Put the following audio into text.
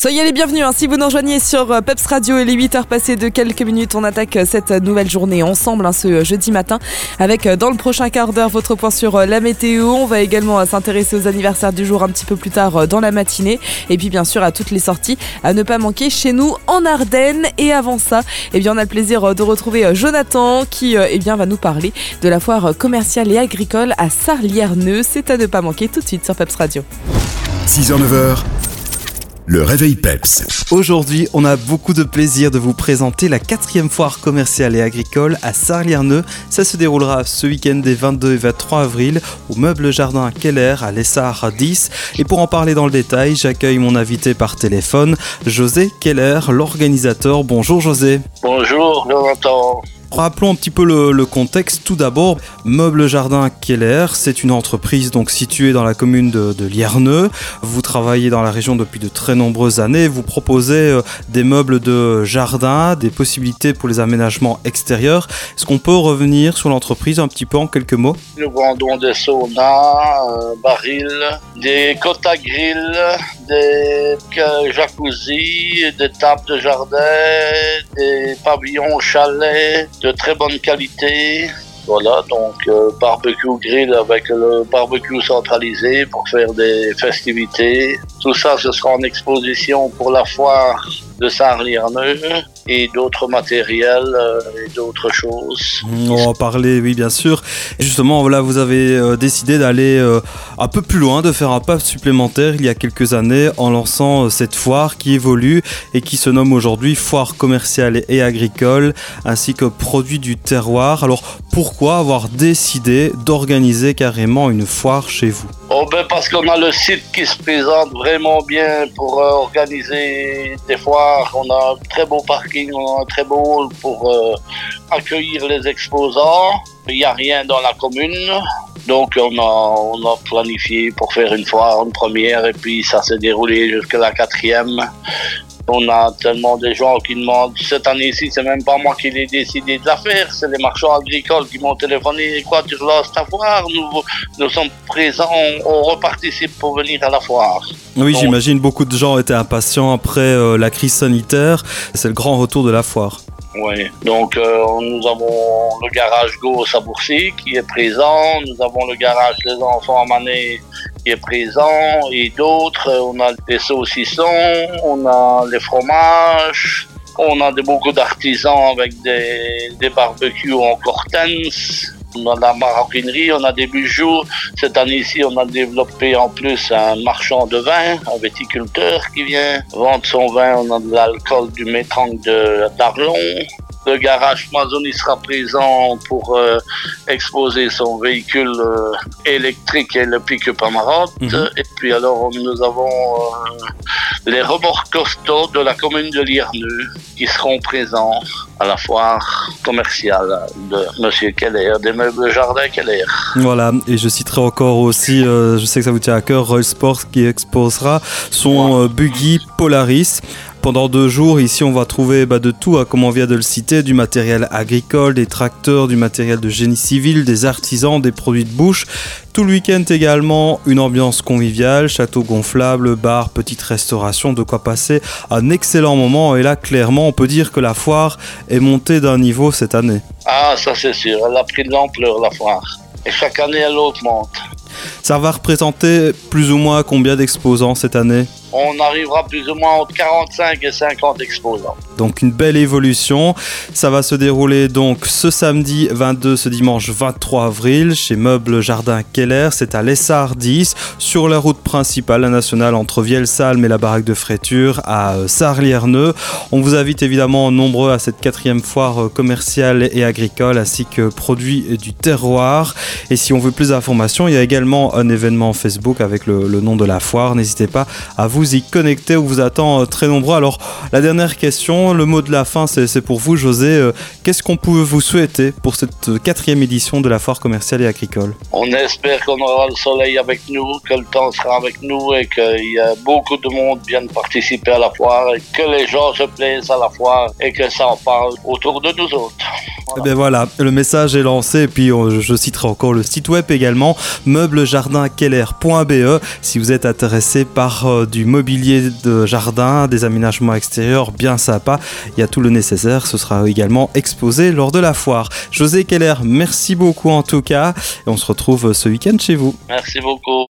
Soyez les bienvenus hein, si vous nous rejoignez sur euh, Peps Radio et les 8 heures passées de quelques minutes. On attaque euh, cette nouvelle journée ensemble hein, ce euh, jeudi matin avec dans le prochain quart d'heure votre point sur la météo. On va également s'intéresser aux anniversaires du jour un petit peu plus tard dans la matinée et puis bien sûr à toutes les sorties à ne pas manquer chez nous en Ardennes. Et avant ça, eh bien, on a le plaisir de retrouver Jonathan qui eh bien, va nous parler de la foire commerciale et agricole à Sarlierneux. C'est à ne pas manquer tout de suite sur Peps Radio. 6h-9h, le réveil PEPS. Aujourd'hui, on a beaucoup de plaisir de vous présenter la quatrième foire commerciale et agricole à Sarlierneux. Ça se déroulera ce week-end des 22 et 23 avril au Meuble Jardin Keller à l'Essar 10. Et pour en parler dans le détail, j'accueille mon invité par téléphone, José Keller, l'organisateur. Bonjour José. Bonjour Jonathan. Rappelons un petit peu le, contexte. Tout d'abord, Meuble Jardin Keller, c'est une entreprise donc située dans la commune de, de, Lierneux. Vous travaillez dans la région depuis de très nombreuses années. Vous proposez euh, des meubles de jardin, des possibilités pour les aménagements extérieurs. Est-ce qu'on peut revenir sur l'entreprise un petit peu en quelques mots? Nous vendons des saunas, euh, barils, des côtes à grill, des jacuzzi, des tables de jardin, des pavillons chalets de très bonne qualité. Voilà, donc euh, barbecue grill avec le barbecue centralisé pour faire des festivités. Tout ça, ce sera en exposition pour la foire de Saint-Lierneux et d'autres matériels euh, et d'autres choses. On va parler, oui, bien sûr. justement, voilà, vous avez euh, décidé d'aller euh, un peu plus loin, de faire un pas supplémentaire il y a quelques années en lançant cette foire qui évolue et qui se nomme aujourd'hui Foire commerciale et agricole ainsi que produits du terroir. Alors, pourquoi avoir décidé d'organiser carrément une foire chez vous? Oh ben parce qu'on a le site qui se présente vraiment bien pour organiser des foires on a un très beau parking, on a un très beau hall pour euh, accueillir les exposants. Il n'y a rien dans la commune. Donc on a, on a planifié pour faire une fois une première et puis ça s'est déroulé jusqu'à la quatrième. On a tellement de gens qui demandent. Cette année-ci, c'est même pas moi qui l'ai décidé de la faire, c'est les marchands agricoles qui m'ont téléphoné. Quoi, tu ta foire nous, nous sommes présents, on, reparticipe pour venir à la foire. Oui, j'imagine beaucoup de gens étaient impatients après euh, la crise sanitaire. C'est le grand retour de la foire. Oui, donc euh, nous avons le garage Gauss à Bourcy qui est présent, nous avons le garage des enfants à Manet est présent et d'autres. On a des saucissons, on a les fromages, on a de, beaucoup d'artisans avec des, des barbecues en cortens. On a la maroquinerie, on a des bijoux. Cette année-ci, on a développé en plus un marchand de vin, un viticulteur qui vient vendre son vin. On a de l'alcool du métrange de d'Arlon. Le garage Mazon sera présent pour euh, exposer son véhicule euh, électrique et le pick-up à mhm. Et puis alors, nous avons euh, les remorques costauds de la commune de Lierneux qui seront présents à la foire commerciale de Monsieur Keller, des meubles jardin Keller. Voilà, et je citerai encore aussi, je sais que ça vous tient à cœur, Roy Sport qui exposera son buggy Polaris. Pendant deux jours, ici, on va trouver bah, de tout, hein, comme on vient de le citer, du matériel agricole, des tracteurs, du matériel de génie civil, des artisans, des produits de bouche. Tout le week-end également, une ambiance conviviale, château gonflable, bar, petite restauration, de quoi passer un excellent moment. Et là, clairement, on peut dire que la foire est montée d'un niveau cette année. Ah, ça c'est sûr, elle a pris de l'ampleur, la foire. Et chaque année, elle augmente. Ça va représenter plus ou moins combien d'exposants cette année? On arrivera plus ou moins entre 45 et 50 exposants. Donc une belle évolution. Ça va se dérouler donc ce samedi 22, ce dimanche 23 avril chez Meubles Jardin Keller. C'est à l'Essar 10 sur la route principale, la nationale entre Vielsalm et la baraque de Fréture à euh, Sarlierneux. On vous invite évidemment nombreux à cette quatrième foire euh, commerciale et agricole ainsi que produits du terroir. Et si on veut plus d'informations, il y a également un événement Facebook avec le, le nom de la foire. N'hésitez pas à vous vous y connecter. On vous attend euh, très nombreux. Alors, la dernière question, le mot de la fin, c'est pour vous, José. Euh, qu'est-ce qu'on peut vous souhaiter pour cette euh, quatrième édition de la foire commerciale et agricole? On espère qu'on aura le soleil avec nous, que le temps sera avec nous et qu'il y a beaucoup de monde vienne participer à la foire et que les gens se plaisent à la foire et que ça en parle autour de nous autres. Eh ben voilà, le message est lancé et puis je citerai encore le site web également meublejardinkeller.be si vous êtes intéressé par euh, du mobilier de jardin, des aménagements extérieurs bien sympas, il y a tout le nécessaire, ce sera également exposé lors de la foire. José Keller, merci beaucoup en tout cas et on se retrouve ce week-end chez vous. Merci beaucoup.